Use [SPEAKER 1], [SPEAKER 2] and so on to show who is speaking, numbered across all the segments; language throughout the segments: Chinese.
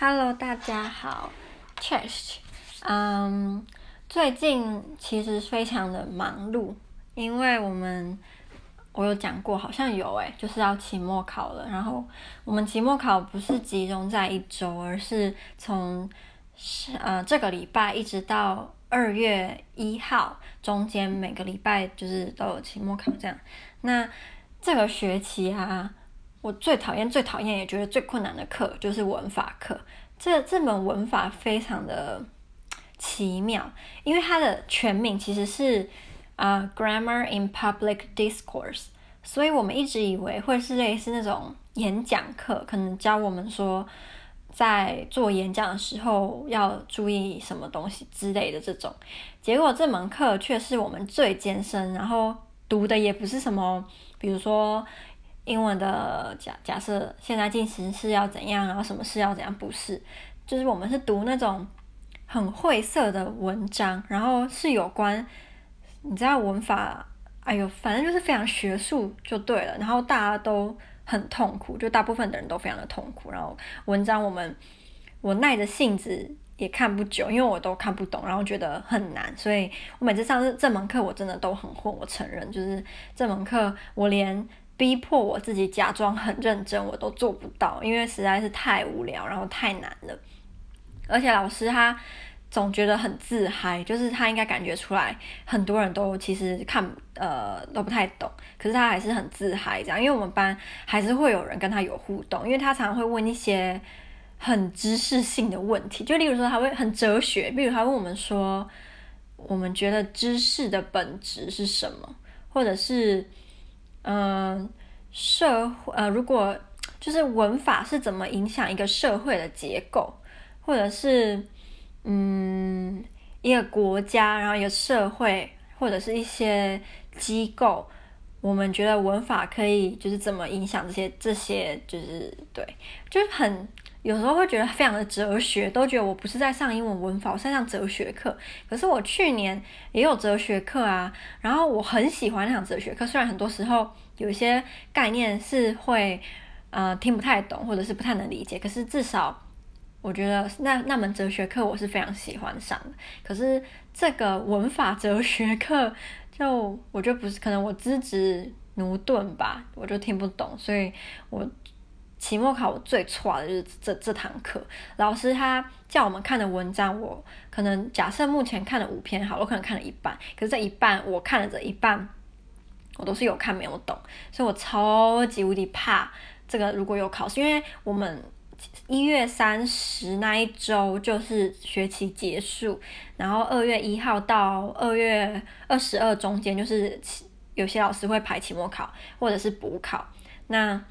[SPEAKER 1] Hello，大家好，Chesh，嗯，最近其实非常的忙碌，因为我们我有讲过，好像有诶，就是要期末考了。然后我们期末考不是集中在一周，而是从呃这个礼拜一直到二月一号中间，每个礼拜就是都有期末考这样。那这个学期啊。我最讨厌、最讨厌也觉得最困难的课就是文法课。这这门文法非常的奇妙，因为它的全名其实是啊、Grammar in Public Discourse，所以我们一直以为会是类似那种演讲课，可能教我们说在做演讲的时候要注意什么东西之类的这种。结果这门课却是我们最艰深，然后读的也不是什么，比如说。英文的假假设现在进行式要怎样，然后什么事要怎样？不是，就是我们是读那种很晦涩的文章，然后是有关你知道文法，哎呦，反正就是非常学术就对了。然后大家都很痛苦，就大部分的人都非常的痛苦。然后文章我们我耐着性子也看不久，因为我都看不懂，然后觉得很难，所以我每次上这这门课我真的都很混。我承认，就是这门课我连。逼迫我自己假装很认真，我都做不到，因为实在是太无聊，然后太难了。而且老师他总觉得很自嗨，就是他应该感觉出来，很多人都其实看呃都不太懂，可是他还是很自嗨这样。因为我们班还是会有人跟他有互动，因为他常常会问一些很知识性的问题，就例如说他会很哲学，比如他问我们说，我们觉得知识的本质是什么，或者是。嗯、社会呃，如果就是文法是怎么影响一个社会的结构，或者是嗯一个国家，然后一个社会，或者是一些机构，我们觉得文法可以就是怎么影响这些这些，就是对，就是很。有时候会觉得非常的哲学，都觉得我不是在上英文文法，我是在上哲学课。可是我去年也有哲学课啊，然后我很喜欢那场哲学课，虽然很多时候有一些概念是会呃听不太懂，或者是不太能理解，可是至少我觉得那那门哲学课我是非常喜欢上的。可是这个文法哲学课就我觉得不是，可能我资质駑钝吧，我就听不懂，所以我。期末考我最差的就是这这堂课，老师他叫我们看的文章，我可能假设目前看了五篇，好，我可能看了一半，可是这一半我看了这一半，我都是有看没有懂，所以我超级无敌怕这个如果有考试，因为我们一月三十那一周就是学期结束，然后二月一号到二月二十二中间就是有些老师会排期末考或者是补考，那。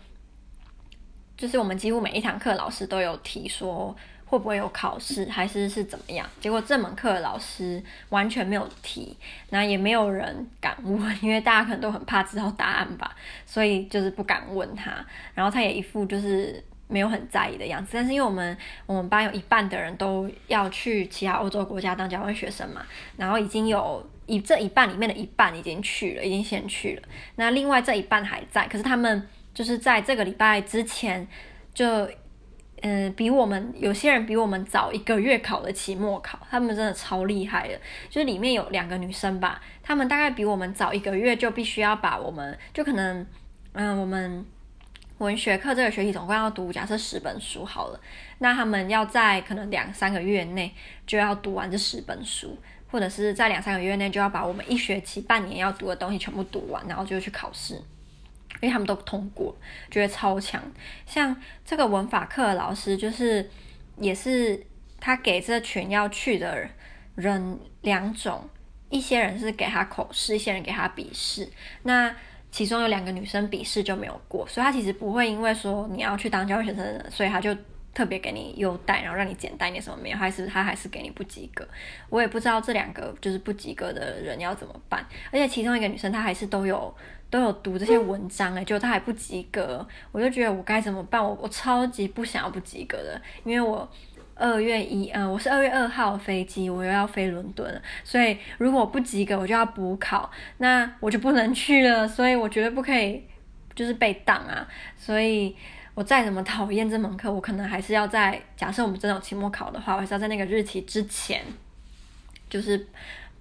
[SPEAKER 1] 就是我们几乎每一堂课老师都有提说会不会有考试，还是是怎么样？结果这门课老师完全没有提，那也没有人敢问，因为大家可能都很怕知道答案吧，所以就是不敢问他。然后他也一副就是没有很在意的样子。但是因为我们我们班有一半的人都要去其他欧洲国家当交换学生嘛，然后已经有一这一半里面的一半已经去了，已经先去了。那另外这一半还在，可是他们。就是在这个礼拜之前，就嗯、比我们有些人比我们早一个月考的期末考，他们真的超厉害的。就是里面有两个女生吧，她们大概比我们早一个月就必须要把我们，就可能嗯、我们文学课这个学期总共要读假设十本书好了，那他们要在可能两三个月内就要读完这十本书，或者是在两三个月内就要把我们一学期半年要读的东西全部读完，然后就去考试。因为他们都通过，觉得超强。像这个文法课的老师，就是也是他给这群要去的人两种，一些人是给他口试，一些人给他笔试。那其中有两个女生笔试就没有过，所以他其实不会因为说你要去当交换学生，所以他就特别给你优待，然后让你简单一点什么没有，还是他还是给你不及格。我也不知道这两个就是不及格的人要怎么办。而且其中一个女生她还是都有。都有读这些文章诶，就她还不及格，我就觉得我该怎么办？我我超级不想要不及格的，因为我二月一，嗯，我是二月二号飞机，我又要飞伦敦了，所以如果不及格，我就要补考，那我就不能去了，所以我绝对不可以就是被挡啊，所以我再怎么讨厌这门课，我可能还是要在假设我们真的有期末考的话，我还是要在那个日期之前，就是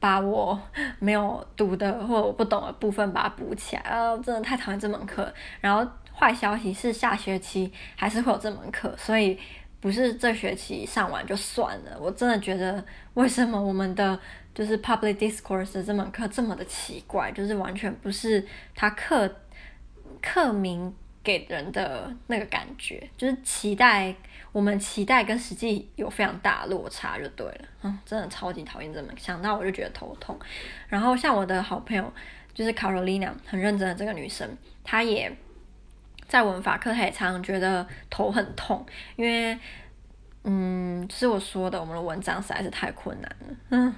[SPEAKER 1] 把我 没有读的或我不懂的部分把它补起来。啊，真的太讨厌这门课。然后坏消息是下学期还是会有这门课，所以不是这学期上完就算了。我真的觉得为什么我们的就是 Public Discourse 这门课这么的奇怪，就是完全不是他课课名。给人的那个感觉，就是期待我们期待跟实际有非常大落差，就对了。嗯，真的超级讨厌这么，想到我就觉得头痛。然后像我的好朋友，就是 Carolina，很认真的这个女生，她也在文法课，她也常常觉得头很痛，因为，嗯，就是我说的，我们的文章实在是太困难了。嗯。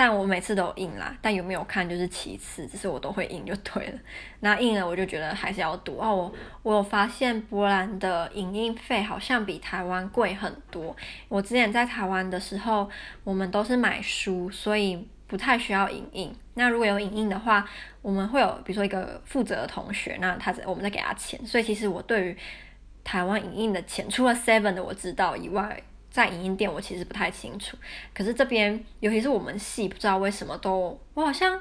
[SPEAKER 1] 但我每次都印啦，但有没有看就是其次，只是我都会印就对了。那印了我就觉得还是要读哦。我我有发现波兰的影印费好像比台湾贵很多。我之前在台湾的时候，我们都是买书，所以不太需要影印。那如果有影印的话，我们会有比如说一个负责的同学，那他我们再给他钱。所以其实我对于台湾影印的钱，除了 Seven 的我知道以外。在影音店，我其实不太清楚。可是这边，尤其是我们系，不知道为什么都，我好像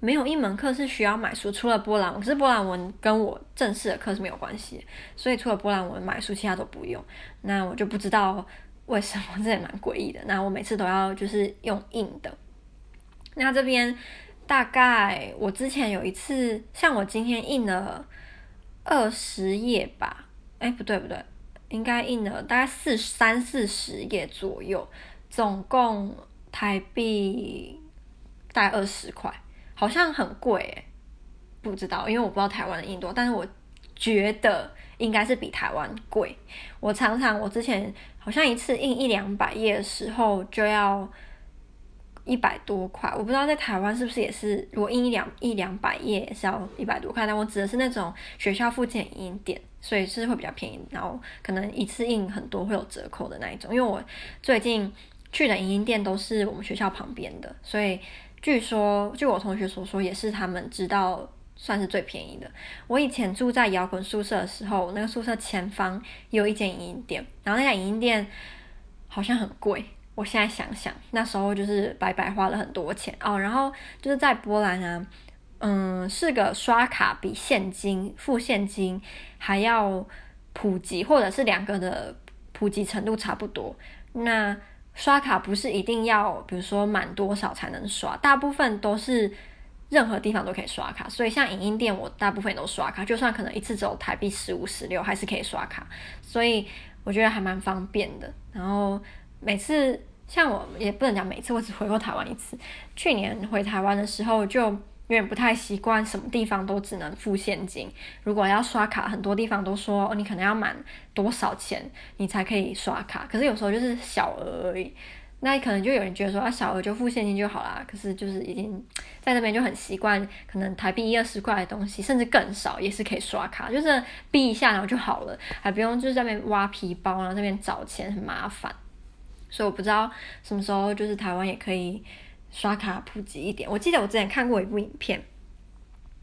[SPEAKER 1] 没有一门课是需要买书，除了波兰。可是波兰文跟我正式的课是没有关系，所以除了波兰文买书，其他都不用。那我就不知道为什么，这也蛮诡异的。那我每次都要就是用印的。那这边大概我之前有一次，像我今天印了二十页吧？哎，不对不对。应该印了大概四三四十页左右，总共台币大概二十块，好像很贵诶，不知道，因为我不知道台湾的印多，但是我觉得应该是比台湾贵。我常常我之前好像一次印一两百页的时候就要一百多块，我不知道在台湾是不是也是，如果印一两一两百页也是要一百多块，但我指的是那种学校附近的影印店。所以是会比较便宜，然后可能一次印很多会有折扣的那一种。因为我最近去的影印店都是我们学校旁边的，所以据说据我同学所说，也是他们知道算是最便宜的。我以前住在摇滚宿舍的时候，那个宿舍前方有一间影印店，然后那家影印店好像很贵。我现在想想，那时候就是白白花了很多钱哦。然后就是在波兰啊。嗯，是个刷卡比现金付现金还要普及，或者是两个的普及程度差不多。那刷卡不是一定要，比如说满多少才能刷，大部分都是任何地方都可以刷卡。所以像影音店，我大部分都刷卡，就算可能一次只有台币十五、十六，还是可以刷卡。所以我觉得还蛮方便的。然后每次像我也不能讲每次，我只回过台湾一次。去年回台湾的时候就。有点不太习惯，什么地方都只能付现金。如果要刷卡，很多地方都说，哦，你可能要满多少钱，你才可以刷卡。可是有时候就是小额而已，那可能就有人觉得说，啊，小额就付现金就好啦。可是就是已经在那边就很习惯，可能台币一二十块的东西，甚至更少也是可以刷卡，就是逼一下然后就好了，还不用就是在那边挖皮包，然后那边找钱很麻烦。所以我不知道什么时候就是台湾也可以。刷卡普及一点，我记得我之前看过一部影片，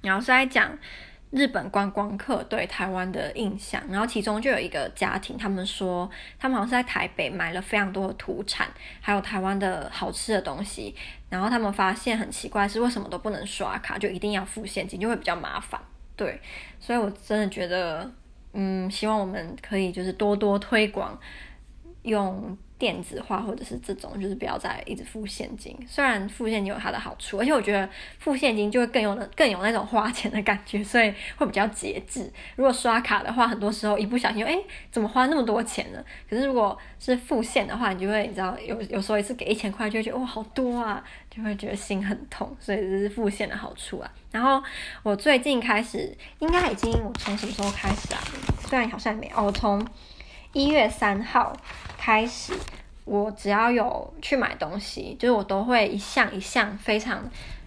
[SPEAKER 1] 然后是在讲日本观光客对台湾的印象，然后其中就有一个家庭，他们说他们好像是在台北买了非常多的土产，还有台湾的好吃的东西，然后他们发现很奇怪是为什么都不能刷卡，就一定要付现金，就会比较麻烦。对，所以我真的觉得，嗯，希望我们可以就是多多推广用。电子化或者是这种，就是不要再一直付现金。虽然付现金有它的好处，而且我觉得付现金就会更有那更有那种花钱的感觉，所以会比较节制。如果刷卡的话，很多时候一不小心就，哎，怎么花那么多钱呢？可是如果是付现的话，你就会你知道有有时候一次给一千块，就会觉得哇好多啊，就会觉得心很痛。所以这是付现的好处啊。然后我最近开始，应该已经我从什么时候开始啊？虽然好像没哦，从。一月三号开始，我只要有去买东西，就是我都会一项一项非常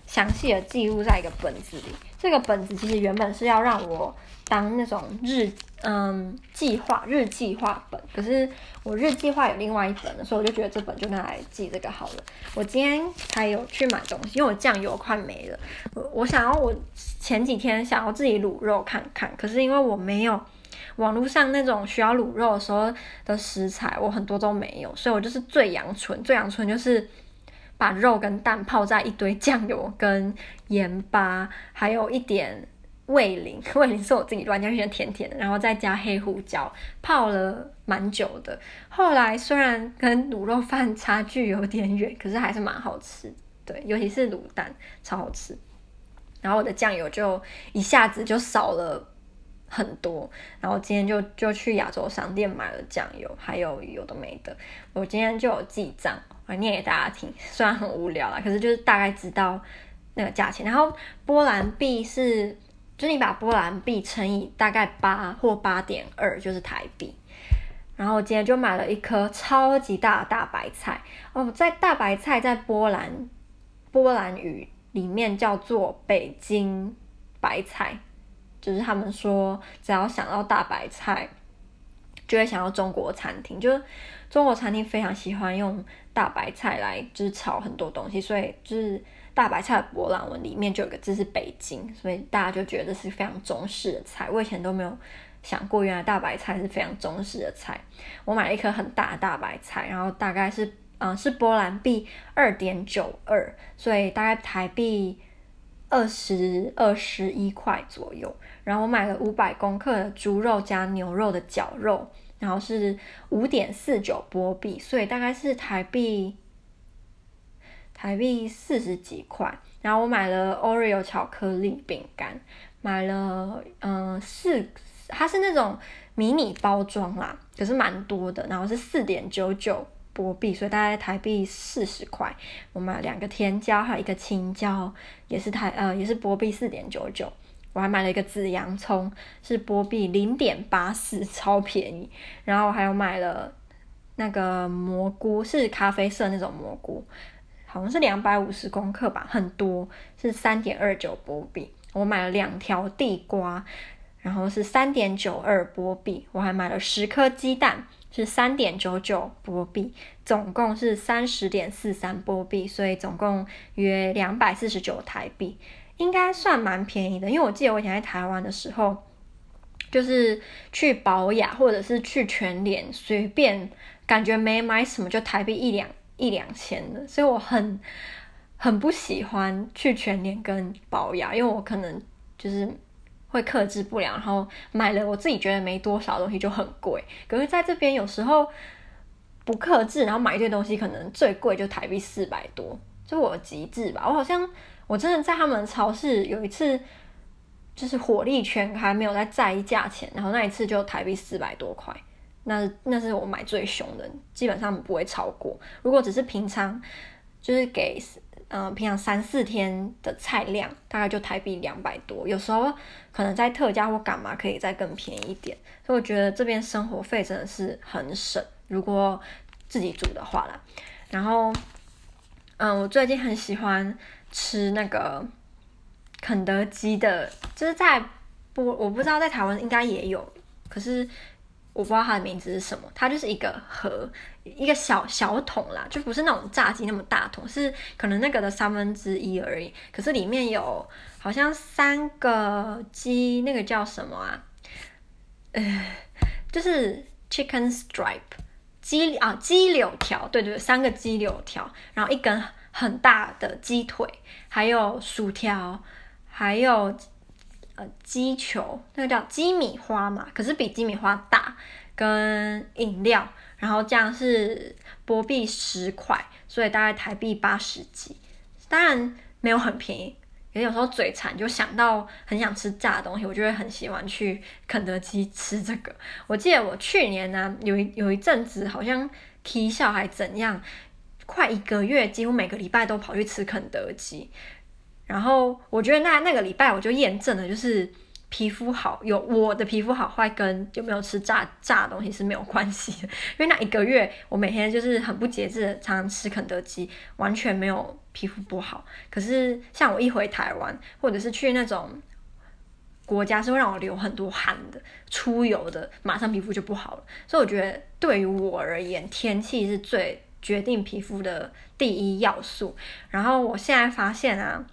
[SPEAKER 1] 详细的记录在一个本子里。这个本子其实原本是要让我当那种日嗯计划日计划本，可是我日计划有另外一本，所以我就觉得这本就拿来记这个好了。我今天还有去买东西，因为我酱油快没了。我我想要我前几天想要自己卤肉看看，可是因为我没有。网络上那种需要卤肉的时候的食材，我很多都没有，所以我就是最阳春，最阳春就是把肉跟蛋泡在一堆酱油跟盐巴，还有一点。味淋，味淋是我自己乱加，有点甜甜的，然后再加黑胡椒，泡了蛮久的。后来虽然跟卤肉饭差距有点远，可是还是蛮好吃。对，尤其是卤蛋超好吃。然后我的酱油就一下子就少了很多。然后今天就就去亚洲商店买了酱油，还有有的没的。我今天就有记账，我念给大家听。虽然很无聊啦，可是就是大概知道那个价钱。然后波兰币是。就你把波兰币乘以大概八或八点二，就是台币。然后我今天就买了一颗超级大的大白菜哦，在大白菜在波兰波兰语里面叫做北京白菜，就是他们说只要想到大白菜，就会想到中国餐厅，就是中国餐厅非常喜欢用大白菜来就是炒很多东西，所以就是。大白菜的波兰文里面就有个字是北京，所以大家就觉得是非常中式的菜。我以前都没有想过，原来大白菜是非常中式的菜。我买了一颗很大的大白菜，然后大概是嗯是波兰币二点九二，所以大概台币二十二十一块左右。然后我买了五百公克的猪肉加牛肉的绞肉，然后是五点四九波币，所以大概是台币。台币四十几块，然后我买了 Oreo 巧克力饼干，买了嗯四，它是那种迷你包装啦，可是蛮多的，然后是四点九九波币，所以大概台币四十块。我买了两个甜椒，还有一个青椒，也是台呃也是波币四点九九。我还买了一个紫洋葱，是波币零点八四，超便宜。然后我还有买了那个蘑菇，是咖啡色那种蘑菇。好像是两百五十公克吧，很多，是三点二九波币。我买了两条地瓜，然后是三点九二波币。我还买了十颗鸡蛋，是三点九九波币，总共是三十点四三波币，所以总共约两百四十九台币，应该算蛮便宜的。因为我记得我以前在台湾的时候，就是去保养或者是去全脸，随便感觉没买什么就台币一两。一两千的，所以我很很不喜欢去全脸跟保养，因为我可能就是会克制不了，然后买了我自己觉得没多少东西就很贵。可是在这边有时候不克制，然后买一堆东西，可能最贵就台币四百多，就我极致吧。我好像我真的在他们超市有一次，就是火力全开，没有在在意价钱，然后那一次就台币四百多块。那那是我买最凶的，基本上不会超过。如果只是平常，就是给嗯、平常三四天的菜量，大概就台币两百多。有时候可能在特价或干嘛可以再更便宜一点。所以我觉得这边生活费真的是很省，如果自己煮的话啦。然后嗯，我最近很喜欢吃那个肯德基的，就是在不我不知道在台湾应该也有，可是。我不知道它的名字是什么，它就是一个盒，一个小小桶啦，就不是那种炸鸡那么大桶，是可能那个的三分之一而已。可是里面有好像三个鸡，那个叫什么啊？呃，就是 chicken stripe 鸡啊鸡柳条，对对对，三个鸡柳条，然后一根很大的鸡腿，还有薯条，还有。呃，鸡球那个叫鸡米花嘛，可是比鸡米花大，跟饮料，然后这样是波币十块，所以大概台币八十几，当然没有很便宜，也有时候嘴馋就想到很想吃炸的东西，我就会很喜欢去肯德基吃这个。我记得我去年呢、有一有一阵子好像踢笑还怎样，快一个月几乎每个礼拜都跑去吃肯德基。然后我觉得那那个礼拜我就验证了，就是皮肤好有我的皮肤好坏跟有没有吃炸炸东西是没有关系的，因为那一个月我每天就是很不节制，常常吃肯德基，完全没有皮肤不好。可是像我一回台湾，或者是去那种国家是会让我流很多汗的、出油的，马上皮肤就不好了。所以我觉得对于我而言，天气是最决定皮肤的第一要素。然后我现在发现啊。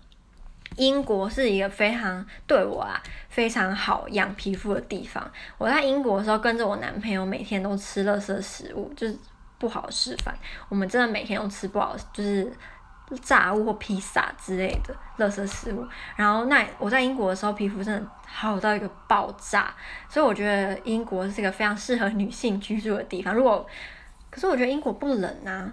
[SPEAKER 1] 英国是一个非常对我啊非常好养皮肤的地方。我在英国的时候，跟着我男朋友每天都吃垃圾食物，就是不好的示范。我们真的每天都吃不好，就是炸物或披萨之类的垃圾食物。然后那我在英国的时候，皮肤真的好到一个爆炸，所以我觉得英国是一个非常适合女性居住的地方。如果可是我觉得英国不冷啊，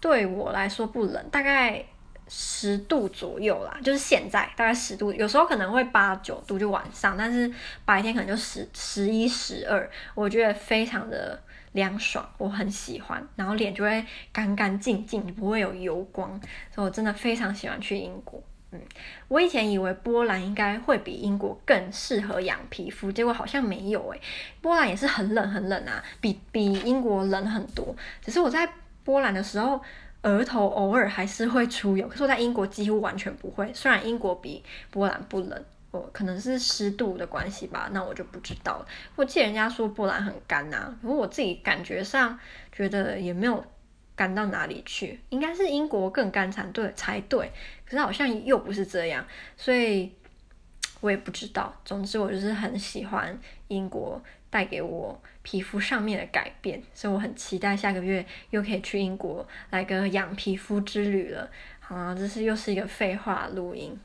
[SPEAKER 1] 对我来说不冷，大概。十度左右啦，就是现在大概十度，有时候可能会八九度就晚上，但是白天可能就十十一十二，我觉得非常的凉爽，我很喜欢，然后脸就会干干净净，不会有油光，所以我真的非常喜欢去英国。嗯，我以前以为波兰应该会比英国更适合养皮肤，结果好像没有诶。波兰也是很冷很冷啊，比比英国冷很多，只是我在波兰的时候。额头偶尔还是会出油，可是我在英国几乎完全不会。虽然英国比波兰不冷，我可能是湿度的关系吧，那我就不知道了。我记得人家说波兰很干呐、啊，不过我自己感觉上觉得也没有干到哪里去，应该是英国更干才对才对，可是好像又不是这样，所以我也不知道。总之我就是很喜欢英国。带给我皮肤上面的改变，所以我很期待下个月又可以去英国来个养皮肤之旅了。好，这是又是一个废话录音。